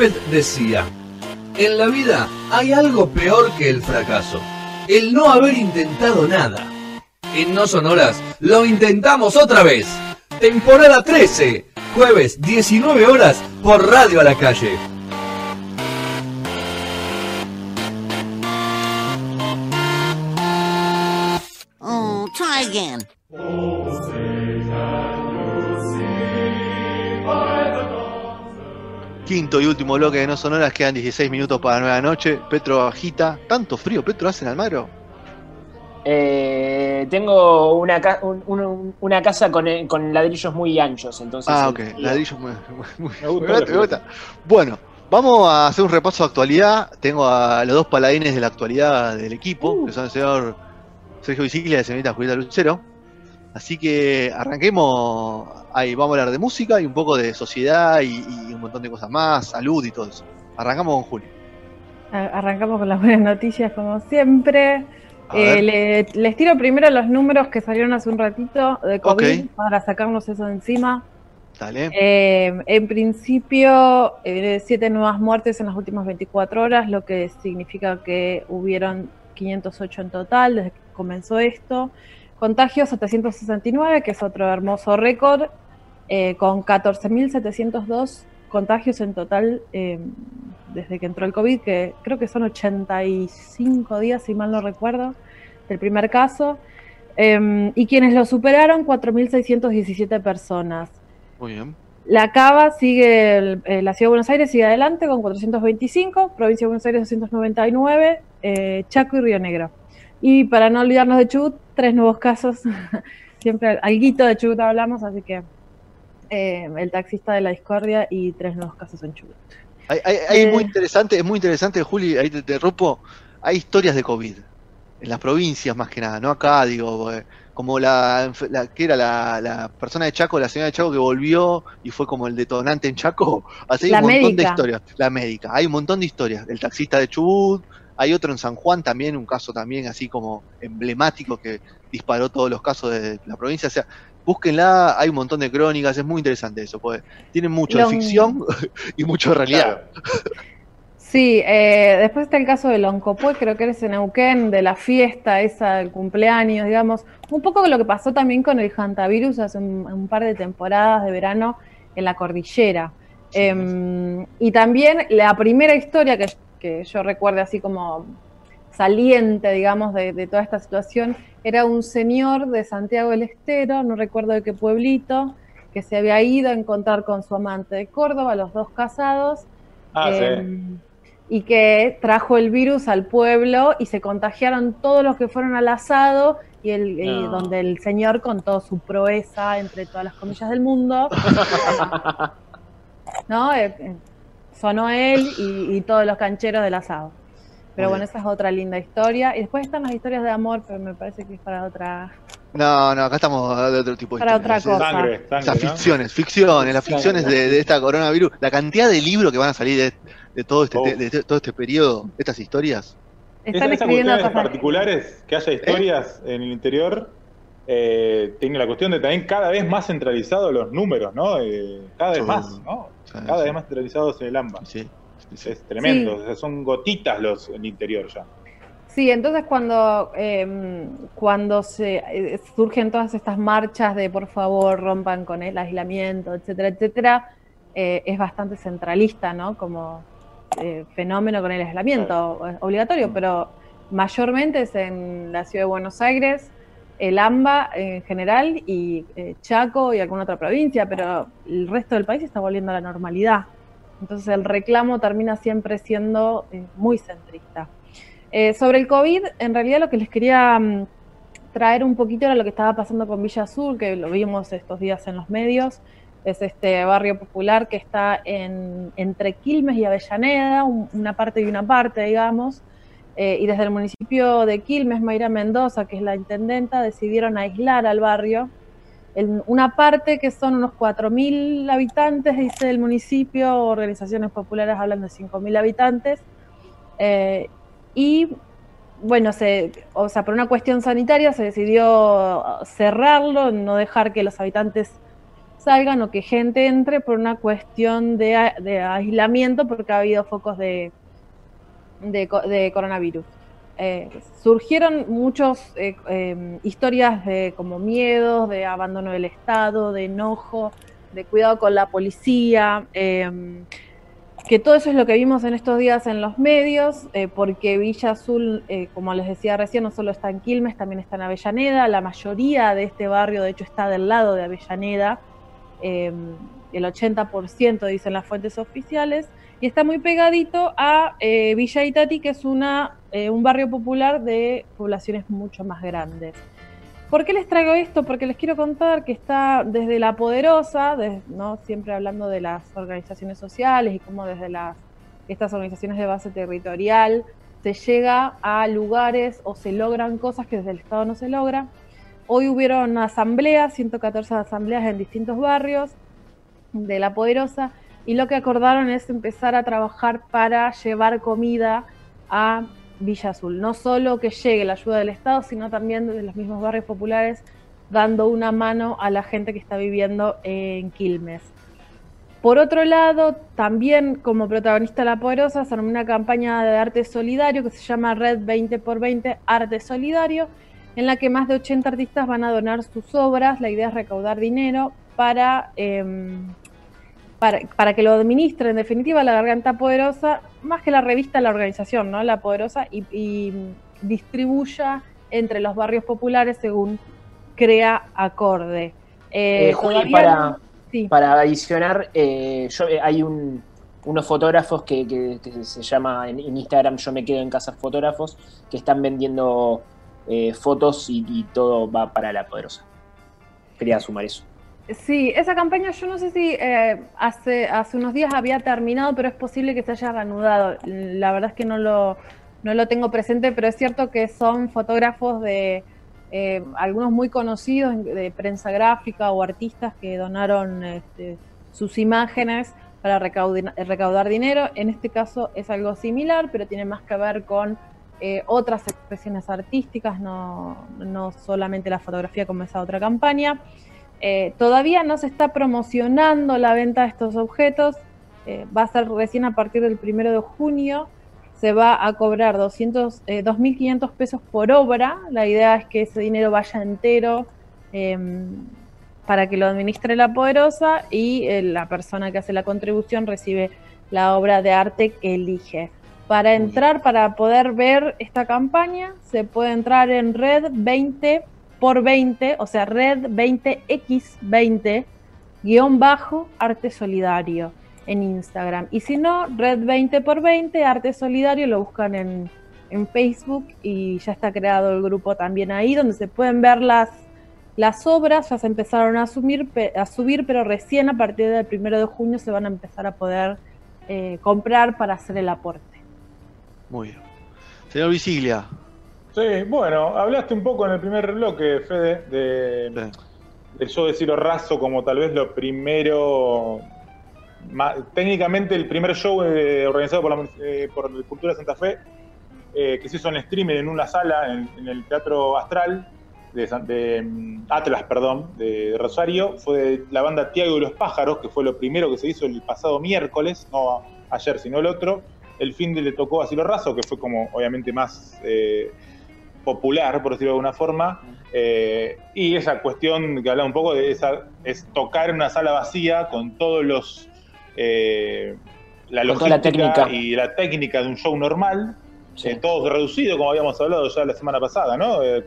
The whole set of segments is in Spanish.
Decía, en la vida hay algo peor que el fracaso, el no haber intentado nada. En No Sonoras lo intentamos otra vez. Temporada 13, jueves 19 horas por Radio a la Calle. Oh, try again. Quinto y último bloque de No Sonoras, quedan 16 minutos para la nueva noche. Petro agita. ¿Tanto frío Petro hace en Almagro? Eh, tengo una, ca- un- un- una casa con, eh, con ladrillos muy anchos, entonces. Ah, el ok. frío- Ladrillo muy, muy- Me muy- gusta me el gusta, me gusta. Bueno, vamos a hacer un repaso de actualidad. Tengo a los dos paladines de la actualidad del equipo, Uh. que son el señor Sergio Biciclia y la señorita Julieta Lucero. Así que arranquemos. Ahí vamos a hablar de música y un poco de sociedad y, y un montón de cosas más, salud y todo eso. Arrancamos con Julio. Arrancamos con las buenas noticias, como siempre. Eh, le- les tiro primero los números que salieron hace un ratito de COVID para sacarnos eso de encima. Dale. Eh, en principio, eh, siete nuevas muertes en las últimas 24 horas, lo que significa que hubieron 508 en total desde que comenzó esto. Contagios 769, que es otro hermoso récord, eh, con 14.702 contagios en total eh, desde que entró el COVID, que creo que son 85 días, si mal no recuerdo, del primer caso. Eh, y quienes lo superaron, 4.617 personas. Muy bien. La Cava sigue, el- eh, la Ciudad de Buenos Aires sigue adelante con 425, Provincia de Buenos Aires 299, eh, Chaco y Río Negro. Y para no olvidarnos de Chubut, tres nuevos casos. Siempre alguito de Chubut hablamos, así que eh, el taxista de la discordia y tres nuevos casos en Chubut. Hay, hay- hay Eh. muy interesante, es muy interesante, Juli, ahí te, te rompo. Hay historias de COVID en las provincias más que nada, no acá, digo, eh, como la, la- que era la, la persona de Chaco, la señora de Chaco que volvió y fue como el detonante en Chaco. Así hay un montón de historias. La médica, hay un montón de historias. El taxista de Chubut, hay otro en San Juan también, un caso también así como emblemático que disparó todos los casos de la provincia. O sea, búsquenla, hay un montón de crónicas, es muy interesante eso, porque tiene mucho de ficción y mucho de realidad. Claro. Sí, eh, después está el caso del Oncopué, creo que eres en Neuquén, de la fiesta esa del cumpleaños, digamos. Un poco lo que pasó también con el hantavirus hace un, un par de temporadas de verano en la cordillera. Sí, Eh, y también la primera historia que, que yo recuerdo así como saliente, digamos, de, de toda esta situación, era un señor de Santiago del Estero, no recuerdo de qué pueblito, que se había ido a encontrar con su amante de Córdoba, los dos casados, Ah, sí. eh, y que trajo el virus al pueblo y se contagiaron todos los que fueron al asado y, el, y donde el señor contó su proeza entre todas las comillas del mundo. ¿No? Eh, eh, sonó él y, y todos los cancheros del asado. Pero bueno, esa es otra linda historia. Y después están las historias de amor, pero me parece que es para otra. No, no, acá estamos de otro tipo de Para historias. otra Es- cosa. Sangre, Esas sangre, ¿no? ficciones, ficciones, las ficciones de, de esta coronavirus, la cantidad de libros que van a salir de, de todo este Oh. de, de todo este periodo, estas historias. Están escribiendo cosas. particulares, que haya historias en el interior, eh, tiene la cuestión de también cada vez más centralizados los números, ¿no? Eh, cada vez más, ¿no? Cada vez más centralizados en el AMBA. Sí, sí, sí. Es tremendo, Sí. o sea, son gotitas los en el interior ya. Sí, entonces cuando, eh, cuando se eh, surgen todas estas marchas de por favor rompan con el aislamiento, etcétera, etcétera, eh, es bastante centralista, ¿no? Como eh, fenómeno con el aislamiento obligatorio, pero mayormente es en la ciudad de Buenos Aires, el AMBA en general y eh, Chaco y alguna otra provincia, pero el resto del país está volviendo a la normalidad. Entonces el reclamo termina siempre siendo eh, muy centrista. Eh, sobre el COVID, en realidad lo que les quería mm, traer un poquito era lo que estaba pasando con Villa Azul, que lo vimos estos días en los medios. Es este barrio popular que está en, entre Quilmes y Avellaneda, un- una parte y una parte, digamos. Eh, y desde el municipio de Quilmes, Mayra Mendoza, que es la intendenta, decidieron aislar al barrio. En una parte que son unos 4.000 habitantes, dice el municipio, organizaciones populares hablan de 5.000 habitantes. Eh, y bueno, se, o sea, por una cuestión sanitaria se decidió cerrarlo, no dejar que los habitantes salgan o que gente entre por una cuestión de, aislamiento porque ha habido focos de, de, de coronavirus. Eh, surgieron muchas historias de como miedos, de abandono del Estado, de enojo, de cuidado con la policía, eh, que todo eso es lo que vimos en estos días en los medios, eh, porque Villa Azul, eh, como les decía recién, no solo está en Quilmes, también está en Avellaneda, la mayoría de este barrio de hecho está del lado de Avellaneda, eh, el 80% dicen las fuentes oficiales, y está muy pegadito a eh, Villa Itati, que es una, eh, un barrio popular de poblaciones mucho más grandes. ¿Por qué les traigo esto? Porque les quiero contar que está desde la poderosa, ¿no? siempre hablando de las organizaciones sociales y cómo desde las, estas organizaciones de base territorial se llega a lugares o se logran cosas que desde el Estado no se logra. Hoy hubieron asambleas, 114 asambleas en distintos barrios de la poderosa y lo que acordaron es empezar a trabajar para llevar comida a Villa Azul. No solo que llegue la ayuda del Estado, sino también desde los mismos barrios populares, dando una mano a la gente que está viviendo en Quilmes. Por otro lado, también como protagonista La Poderosa, se una campaña de arte solidario que se llama Red 20x20 Arte Solidario, en la que más de 80 artistas van a donar sus obras. La idea es recaudar dinero para, eh, para, para que lo administre, en definitiva, la Garganta Poderosa, más que la revista, la organización, ¿no? La Poderosa, y, y distribuya entre los barrios populares según crea acorde. Eh, Juli, todavía para, no- sí. para adicionar, eh, yo, eh, hay un, unos fotógrafos que, que- que se llama en, en Instagram Yo me quedo en casa fotógrafos, que están vendiendo eh, fotos y, y todo va para la poderosa. Quería sumar eso. Sí, esa campaña yo no sé si eh, hace, hace unos días había terminado, pero es posible que se haya reanudado. La verdad es que no lo, no lo tengo presente, pero es cierto que son fotógrafos de eh, algunos muy conocidos de prensa gráfica o artistas que donaron este, sus imágenes para recaudar, dinero. En este caso es algo similar, pero tiene más que ver con eh, otras expresiones artísticas, no, no solamente la fotografía como esa otra campaña. Eh, todavía no se está promocionando la venta de estos objetos. eh, va a ser recién a partir del primero de junio. Se va a cobrar 200, eh, 2.500 pesos por obra. La idea es que ese dinero vaya entero eh, para que lo administre la poderosa y eh, la persona que hace la contribución recibe la obra de arte que elige. Para entrar, para poder ver esta campaña, se puede entrar en red 20 por 20, o sea, red 20x20, guion bajo, arte solidario en Instagram. Y si no, red 20 por 20, arte solidario, lo buscan en, en Facebook y ya está creado el grupo también ahí, donde se pueden ver las, las obras, ya se empezaron a, a subir, pero recién a partir del primero de junio se van a empezar a poder eh, comprar para hacer el aporte. Muy bien. Señor Visiglia. Sí, bueno, hablaste un poco en el primer bloque, Fede, de, Sí. del show de Ciro Razo como tal vez lo primero, ma- técnicamente el primer show eh, organizado por, la, eh, por la Cultura de Santa Fe, eh, que se hizo en streaming en una sala en, en el Teatro Astral de, de, mm, Atlas, perdón, de, Rosario, fue de la banda Tiago y los Pájaros, que fue lo primero que se hizo el pasado miércoles, no ayer sino el otro. El fin de le tocó a Ciro Razo, que fue como obviamente más eh, popular, por decirlo de alguna forma. Eh, y esa cuestión que hablaba un poco de esa, es tocar en una sala vacía con todos los eh, la logística técnica. y la técnica de un show normal, Sí. eh, todo reducido, como habíamos hablado ya la semana pasada, ¿no? Eh,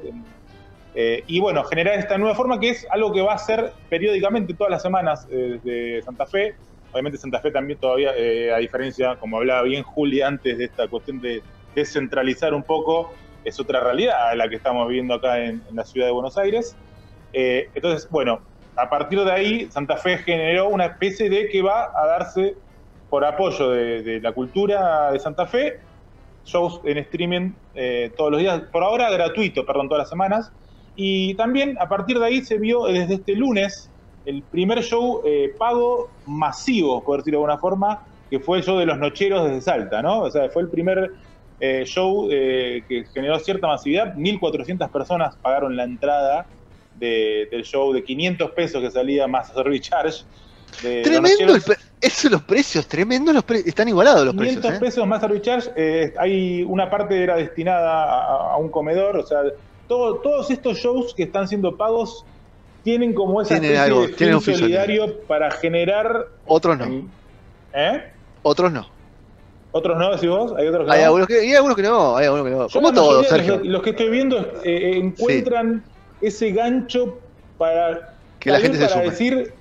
eh, y bueno, generar esta nueva forma que es algo que va a ser periódicamente todas las semanas eh, de Santa Fe. Obviamente Santa Fe también todavía, eh, a diferencia, como hablaba bien Juli antes de esta cuestión de descentralizar un poco, es otra realidad la que estamos viviendo acá en, la ciudad de Buenos Aires. Eh, entonces, bueno, a partir de ahí Santa Fe generó una especie de que va a darse por apoyo de, de la cultura de Santa Fe, shows en streaming eh, todos los días, por ahora gratuito, perdón, todas las semanas. Y también a partir de ahí se vio desde este lunes el primer show eh, pago masivo, por decirlo de alguna forma, que fue el show de los Nocheros desde Salta, ¿no? O sea, fue el primer eh, show eh, que generó cierta masividad. 1.400 personas pagaron la entrada de- del show de 500 pesos que salía más Service Charge. Tremendo, el Nocheros. pre- eso los precios, tremendo los precios. Están igualados los 500 precios. ¿eh? pesos más Service Charge. eh, hay una parte era destinada a, a un comedor. O sea, todo- todos estos shows que están siendo pagos tienen como esa Tienen algo, de tienen un solidario para generar. Otros no, ¿Eh? otros no. ¿Otros no, decís vos? ¿Hay otros que Hay no? algunos que, hay algunos que no, hay algunos que no. Como todos, Sergio. Los, los que estoy viendo eh, encuentran ese gancho para, Que la gente se para sume. decir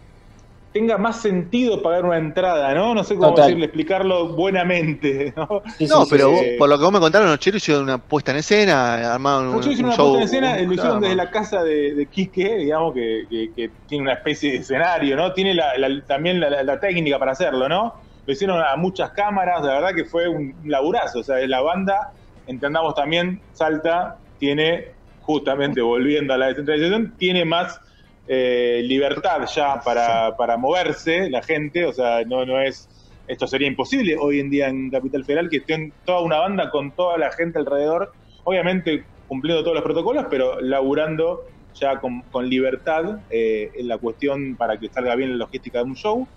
tenga más sentido pagar una entrada, ¿no? No sé cómo Total. decirle, explicarlo buenamente, ¿no? Sí, No, sí, pero sí, vos- sí. por lo que vos me contaron, los cheros hicieron una puesta en escena, armaron un, hicieron un una show. puesta en escena, eh, un lo hicieron desde la casa de, de Quique, digamos, que, que- que tiene una especie de escenario, ¿no? Tiene la- la- también la técnica para hacerlo, ¿no? Lo hicieron a muchas cámaras, la verdad que fue un laburazo, o sea, la banda, entendamos también, Salta tiene, justamente volviendo a la descentralización, tiene más eh, libertad ya para, para moverse la gente, o sea, no, no es... Esto sería imposible hoy en día en Capital Federal, que estén toda una banda con toda la gente alrededor, obviamente cumpliendo todos los protocolos, pero laburando ya con, con libertad eh, en la cuestión para que salga bien la logística de un show.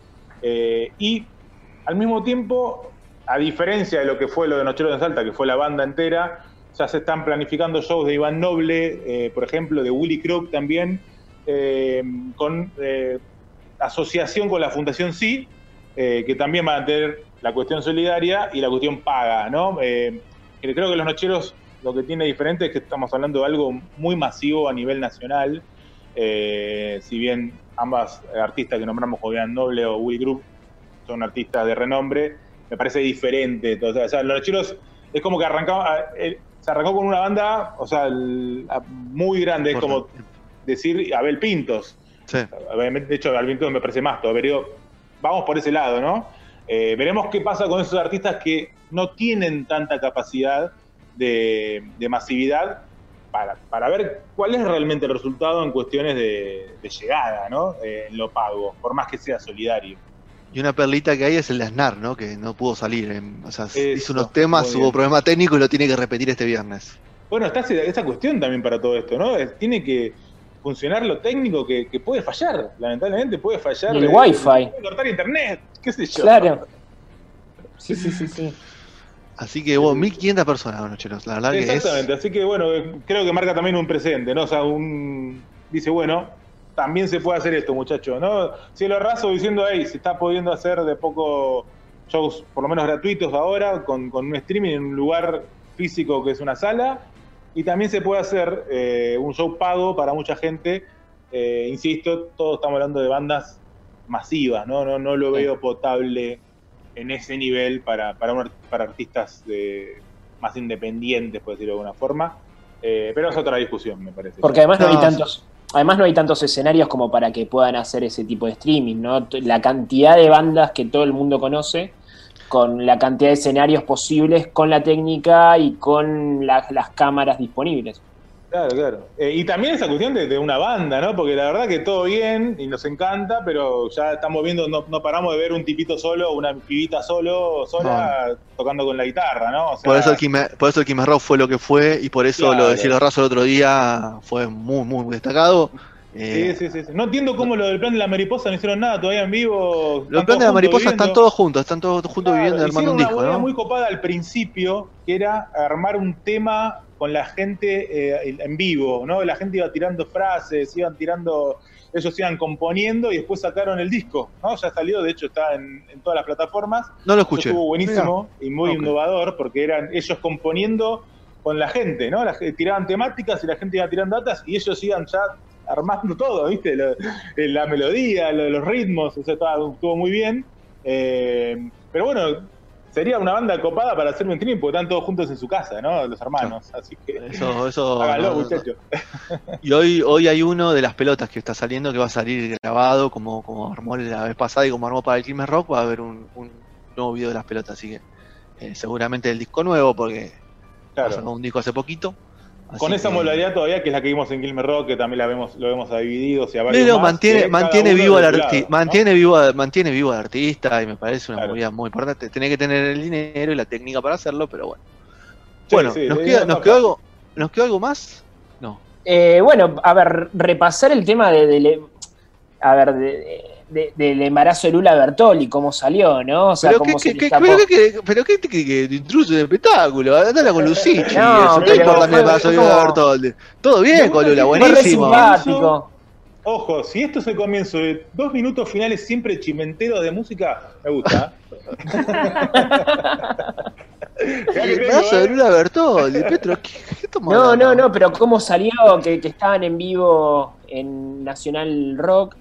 Eh, y al mismo tiempo, a diferencia de lo que fue lo de Nocheros de Salta, que fue la banda entera, ya se están planificando shows de Iván Noble, eh, por ejemplo, de Willy Crook también, eh, con eh, asociación con la Fundación Sí, eh, que también van a tener la cuestión solidaria y la cuestión paga, ¿no? Creo que los nocheros lo que tiene diferente es que estamos hablando de algo muy masivo a nivel nacional. si bien ambas artistas que nombramos, Jovian Noble o Will Group, son artistas de renombre, me parece diferente. Entonces, o sea, los nocheros es como que arrancaba, eh, se arrancó con una banda, o sea, el- a- muy grande, es como decir Abel Pintos. Sí. De hecho, Abel Pintos me parece más todo, pero vamos por ese lado, ¿no? Eh, veremos qué pasa con esos artistas que no tienen tanta capacidad de, de masividad para, para ver cuál es realmente el resultado en cuestiones de, de llegada, ¿no? Eh, en lo pago, por más que sea solidario. Y una perlita que hay es el de Aznar, ¿no? Que no pudo salir. en- o sea, hizo unos temas, hubo problema técnico y lo tiene que repetir este viernes. Bueno, está esa- cuestión también para todo esto, ¿no? Tiene que funcionar lo técnico que, que puede fallar, lamentablemente puede fallar. Y el Eh, wifi. puede cortar internet, qué sé yo. Claro. Sí, sí, sí, sí. Así que hubo 1500 personas, nocheros. La verdad que es. Exactamente, así que bueno, creo que marca también un presente, ¿no? O sea, un dice, bueno, también se puede hacer esto, muchachos, ¿no? Cielo raso diciendo, hey, se está pudiendo hacer de poco shows, por lo menos gratuitos ahora, con, con un streaming en un lugar físico que es una sala, y también se puede hacer eh, un show pago para mucha gente. Eh, insisto, todos estamos hablando de bandas masivas, ¿no? No, no lo Sí. veo potable en ese nivel para, para, un art- para artistas de, más independientes, por decirlo de alguna forma. Eh, pero es otra discusión, me parece. Porque además no, No, hay tantos, además no hay tantos escenarios como para que puedan hacer ese tipo de streaming, ¿no? La cantidad de bandas que todo el mundo conoce, con la cantidad de escenarios posibles, con la técnica y con la- las cámaras disponibles. Claro, claro. Eh, y también esa cuestión de, de una banda, ¿no? Porque la verdad que todo bien y nos encanta, pero ya estamos viendo, no, no paramos de ver un tipito solo, una pibita solo, sola, tocando con la guitarra, ¿no? O sea, Por eso, el Quime, por eso el Quimé Rock fue lo que fue y por eso Claro. lo de Cielo Raso el otro día fue muy, muy destacado. Eh, Sí, sí, sí. No entiendo cómo lo del plan de la mariposa no hicieron nada todavía en vivo. Los planes de la mariposa están todos juntos, están todos juntos Claro, viviendo armando un disco, una ¿no? muy copada al principio, que era armar un tema con la gente eh, en vivo, ¿no? La gente iba tirando frases, iban tirando, ellos iban componiendo y después sacaron el disco, ¿no? Ya salió, de hecho está en, en todas las plataformas. No lo Eso escuché. estuvo buenísimo y muy innovador porque eran ellos componiendo con la gente, ¿no? La, tiraban temáticas y la gente iba tirando datas y ellos iban ya armando todo, ¿viste? Lo- eh, la melodía, lo- los ritmos, o sea, estaba- estuvo muy bien. Eh, pero bueno, sería una banda copada para hacer un stream porque están todos juntos en su casa, ¿no? Los hermanos, así que Eso, eso. háganlo, no, no, muchachos. Y hoy, hoy hay uno de las pelotas que está saliendo que va a salir grabado como, como armó la vez pasada y como armó para el Quilmes Rock. Va a haber un, un nuevo video de las pelotas, así que eh, seguramente el disco nuevo porque Claro. sacó un disco hace poquito. Así Con esa que- modalidad todavía, que es la que vimos en Gilmer Rock, que también la vemos, lo vemos a divididos y a varios Pero más, mantiene, vivo al artista, mantiene vivo, mantiene vivo al artista y me parece una Claro. movida muy importante. Tenés que tener el dinero y la técnica para hacerlo, pero bueno. Sí, bueno, sí, nos, queda, nos quedó algo, ¿nos quedó algo más? No. Eh, bueno, a ver, repasar el tema de, de- a ver, de- de- del embarazo de Lula Bertoli, cómo salió, ¿no? O sea, Pero cómo qué, se qué, le qué, escapó. pero qué, qué- pero qué te que intruso en el espectáculo, andala con Lucichi, No, eso, no pero importa fue- qué pasó fue Lula Bertoldi. Todo bien con Lula, buenísimo. simpático. Ojo, si esto es el comienzo de dos minutos finales siempre chimenteros de música, me gusta. El brazo de. Lula Bertoldi, Petro, ¿qué, qué estamos No, no, no, pero cómo salió, que, que estaban en vivo en Nacional Rock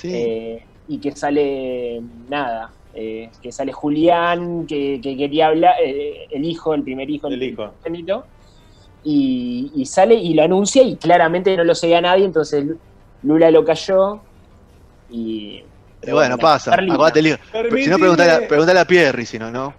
Sí. eh, y que sale nada, eh, que sale Julián, que, que quería hablar, eh, el hijo, el primer hijo, El hijo. primogénito, y, y sale y lo anuncia y claramente no lo seguía nadie, entonces Lula lo cayó y... Bueno, pasa. Acuérdate, Leo. Si no, preguntale, a- preguntale a Pierri, si no, ¿no?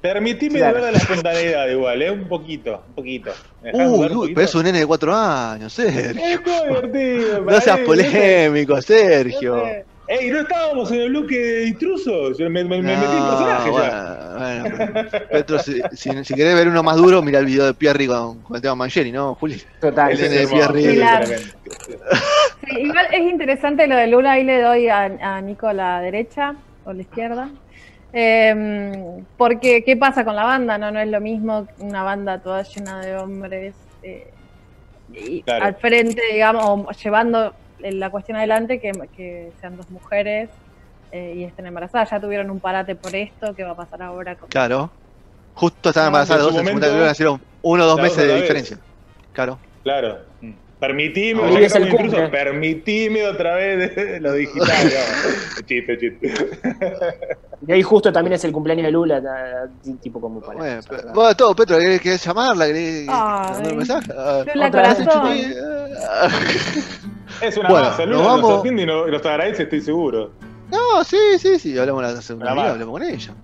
Permitime Claro. dudar de la espontaneidad igual, ¿eh? Un poquito, un poquito. ¿Me dejás Uy, pero es un nene de cuatro años, Sergio. Es divertido. No seas polémico, Sergio. Ey, ¿no estábamos en el bloque de intrusos? Me, me- me metí en personaje ya. bueno, bueno, pero- Petro, si, si, si querés ver uno más duro, mira el video de Pierri con, con el tema Mangieri, ¿no, Juli? Total. El nene de Pierri. Claro. Sí, igual es interesante lo de Lula, ahí le doy a, a Nico a la derecha o la izquierda. Eh, porque, ¿qué pasa con la banda? No, no es lo mismo una banda toda llena de hombres eh, y Claro. al frente, digamos, o llevando la cuestión adelante, que, que sean dos mujeres eh, y estén embarazadas. Ya tuvieron un parate por esto, ¿qué va a pasar ahora? Con... Claro. Justo estaban No, embarazadas en dos en segunda uno o dos meses de vez. diferencia. Claro. Claro. Permitime, Hoy es el permitime otra vez de lo digital. No. Chiste, chiste. Y ahí justo también es el cumpleaños de Lula, tipo como para... Bueno, pero- bueno, todo, Petro, ¿querés, querés llamarla? ¿Querés mandar un mensaje? Ah, Lula vez corazón. Es una Bueno, masa, nos Lula nos vamos. atiende y no- y nos agradece, estoy seguro. No, sí, sí, sí, hablamos la segunda más. hablamos con ella.